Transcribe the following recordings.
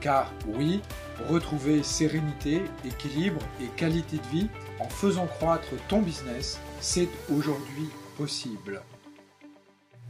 Car oui, retrouver sérénité, équilibre et qualité de vie en faisant croître ton business, c'est aujourd'hui possible.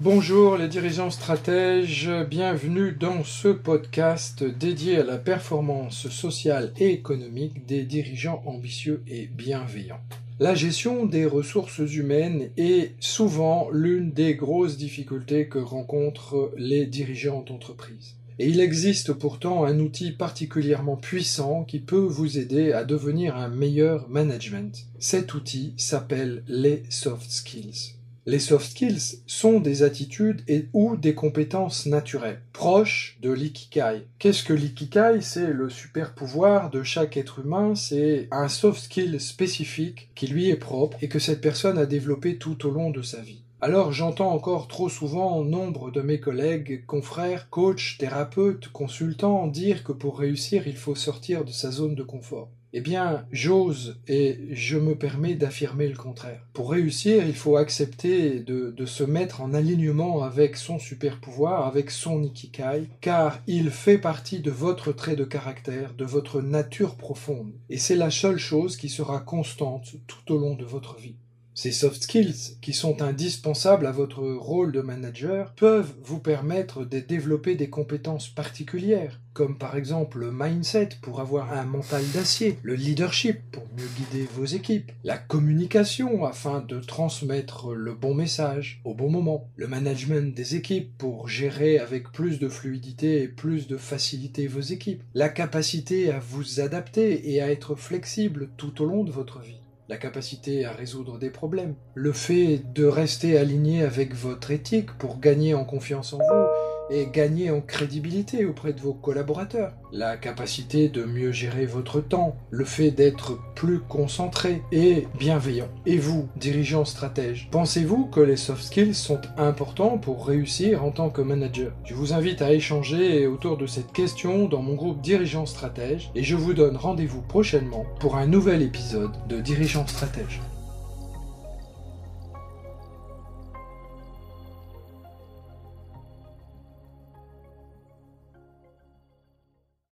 Bonjour les dirigeants stratèges, bienvenue dans ce podcast dédié à la performance sociale et économique des dirigeants ambitieux et bienveillants. La gestion des ressources humaines est souvent l'une des grosses difficultés que rencontrent les dirigeants d'entreprise. Et il existe pourtant un outil particulièrement puissant qui peut vous aider à devenir un meilleur management. Cet outil s'appelle les soft skills. Les soft skills sont des attitudes et ou des compétences naturelles, proches de l'ikikai. Qu'est-ce que l'ikikai C'est le super pouvoir de chaque être humain, c'est un soft skill spécifique qui lui est propre et que cette personne a développé tout au long de sa vie. Alors j'entends encore trop souvent nombre de mes collègues, confrères, coachs, thérapeutes, consultants dire que pour réussir il faut sortir de sa zone de confort. Eh bien, j'ose et je me permets d'affirmer le contraire. Pour réussir, il faut accepter de, se mettre en alignement avec son super pouvoir, avec son ikikai, car il fait partie de votre trait de caractère, de votre nature profonde. Et c'est la seule chose qui sera constante tout au long de votre vie. Ces soft skills, qui sont indispensables à votre rôle de manager, peuvent vous permettre de développer des compétences particulières, comme par exemple le mindset pour avoir un mental d'acier, le leadership pour mieux guider vos équipes, la communication afin de transmettre le bon message au bon moment, le management des équipes pour gérer avec plus de fluidité et plus de facilité vos équipes, la capacité à vous adapter et à être flexible tout au long de votre vie la capacité à résoudre des problèmes, le fait de rester aligné avec votre éthique pour gagner en confiance en vous et gagner en crédibilité auprès de vos collaborateurs, la capacité de mieux gérer votre temps, le fait d'être plus concentré et bienveillant. Et vous, dirigeant stratège, pensez-vous que les soft skills sont importants pour réussir en tant que manager? Je vous invite à échanger autour de cette question dans mon groupe Dirigeant Stratège et je vous donne rendez-vous prochainement pour un nouvel épisode de Dirigeant Stratège.